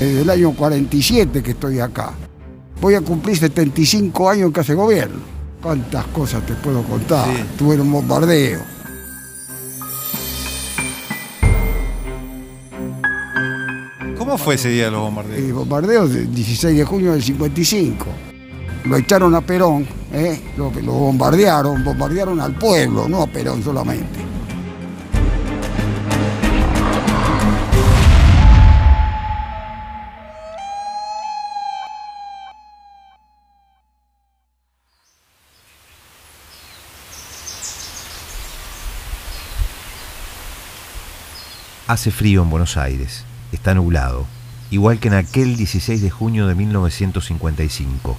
Desde el año 47 que estoy acá. Voy a cumplir 75 años que hace gobierno. ¿Cuántas cosas te puedo contar? Sí. Tuve un bombardeo. ¿Cómo fue ese día de los bombardeos? El bombardeo del 16 de junio del 55. Lo echaron a Perón, ¿eh? lo, lo bombardearon, bombardearon al pueblo, no a Perón solamente. Hace frío en Buenos Aires, está nublado, igual que en aquel 16 de junio de 1955.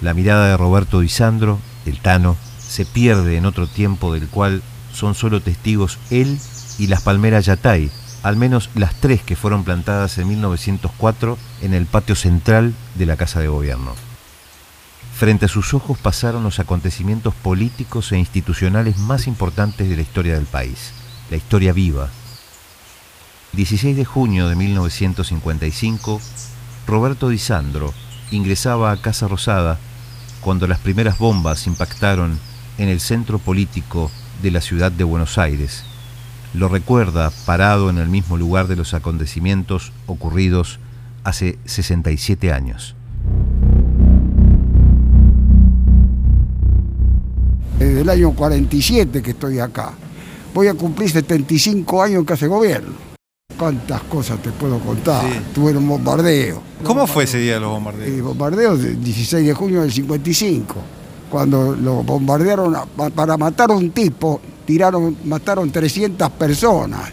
La mirada de Roberto Di Sandro, el Tano, se pierde en otro tiempo del cual son solo testigos él y las palmeras Yatay, al menos las tres que fueron plantadas en 1904 en el patio central de la Casa de Gobierno. Frente a sus ojos pasaron los acontecimientos políticos e institucionales más importantes de la historia del país, la historia viva, 16 de junio de 1955, Roberto Di Sandro ingresaba a Casa Rosada cuando las primeras bombas impactaron en el centro político de la ciudad de Buenos Aires. Lo recuerda parado en el mismo lugar de los acontecimientos ocurridos hace 67 años. Desde el año 47 que estoy acá. Voy a cumplir 75 años que hace gobierno. ¿Cuántas cosas te puedo contar? Sí. Un bombardeo. ¿Cómo fue ese día de los bombardeos? El bombardeo del 16 de junio del 55. Cuando lo bombardearon a- para matar a un tipo, tiraron, mataron 300 personas.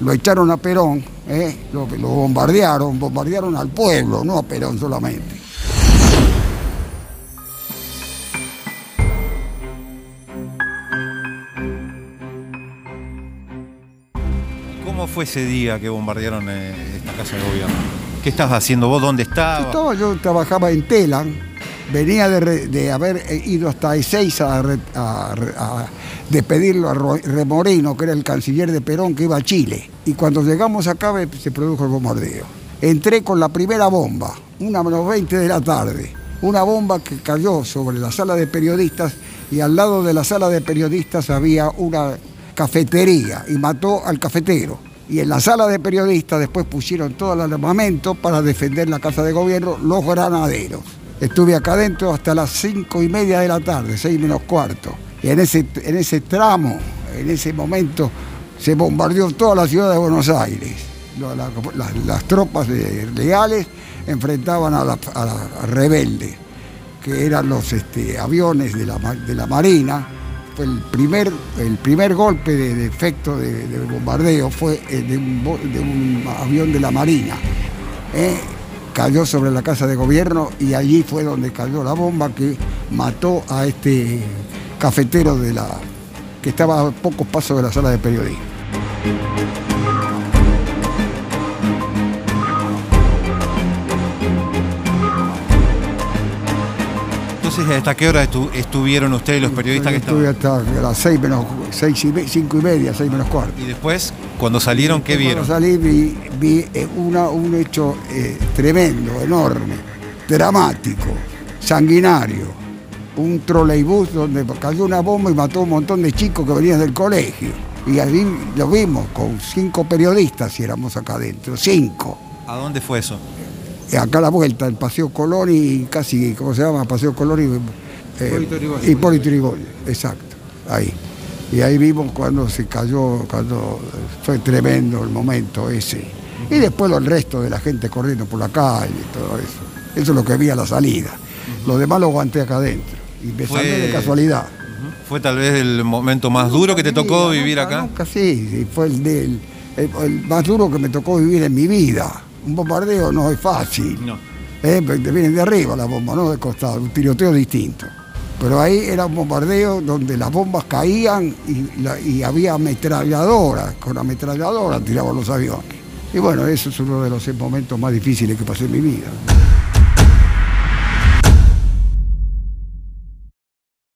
Lo echaron a Perón, ¿eh? lo, lo bombardearon, bombardearon al pueblo, no a Perón solamente. ¿Cómo fue ese día que bombardearon eh, esta casa de gobierno? ¿Qué estabas haciendo vos? ¿Dónde estabas? Estaba- yo trabajaba en Telan, venía de, haber eh, ido hasta Ezeiza a, a despedirlo a Remoreno, que era el canciller de Perón, que iba a Chile. Y cuando llegamos acá se produjo el bombardeo. Entré con la primera bomba, una menos 20 de la tarde. Una bomba que cayó sobre la sala de periodistas y al lado de la sala de periodistas había una cafetería y mató al cafetero. Y en la sala de periodistas después pusieron todo el armamento para defender la casa de gobierno, los granaderos. Estuve acá adentro hasta las cinco y media de la tarde, seis menos cuarto. Y en ese, en ese tramo, en ese momento, se bombardeó toda la ciudad de Buenos Aires. Las, tropas leales enfrentaban a la, a la rebelde que eran los este, aviones de la, de la Marina. El primer, el primer golpe de, efecto de, de bombardeo fue el de un, bo- de un avión de la Marina. ¿eh? Cayó sobre la casa de gobierno y allí fue donde cayó la bomba que mató a este cafetero de la, que estaba a pocos pasos de la sala de periodismo. Entonces, ¿hasta qué hora estu- estuvieron ustedes los periodistas que Estuve estaban? hasta las seis menos, seis y cinco y media, seis menos cuarto. Y después, cuando salieron, ¿qué vieron? Cuando salí vi, vi, eh, una- un hecho eh, tremendo, enorme, dramático, sanguinario. Un troleibús donde cayó una bomba y mató a un montón de chicos que venían del colegio. Y allí lo vimos con cinco periodistas y éramos acá adentro, cinco. ¿A dónde fue eso? Y acá a la vuelta, el Paseo Colón y casi, ¿cómo se llama? Paseo Colón y... eh, Hipólito Yrigoyen. Exacto, ahí. Y ahí vimos cuando se cayó, cuando fue tremendo el momento ese. Y después el resto de la gente corriendo por la calle y todo eso. Eso es lo que vi a la salida. Lo demás lo aguanté acá adentro. Y me Fue- de casualidad. ¿Fue tal vez el momento más duro que te tocó vivir acá? Nunca, sí, fue el, el- el más duro que me tocó vivir en mi vida. Un bombardeo no es fácil. No. Eh, te vienen de arriba la bomba, no de costado, un tiroteo distinto. Pero ahí era un bombardeo donde las bombas caían y, la- y había ametralladoras, con ametralladoras tiraban los aviones. Y bueno, eso es uno de los momentos más difíciles que pasé en mi vida.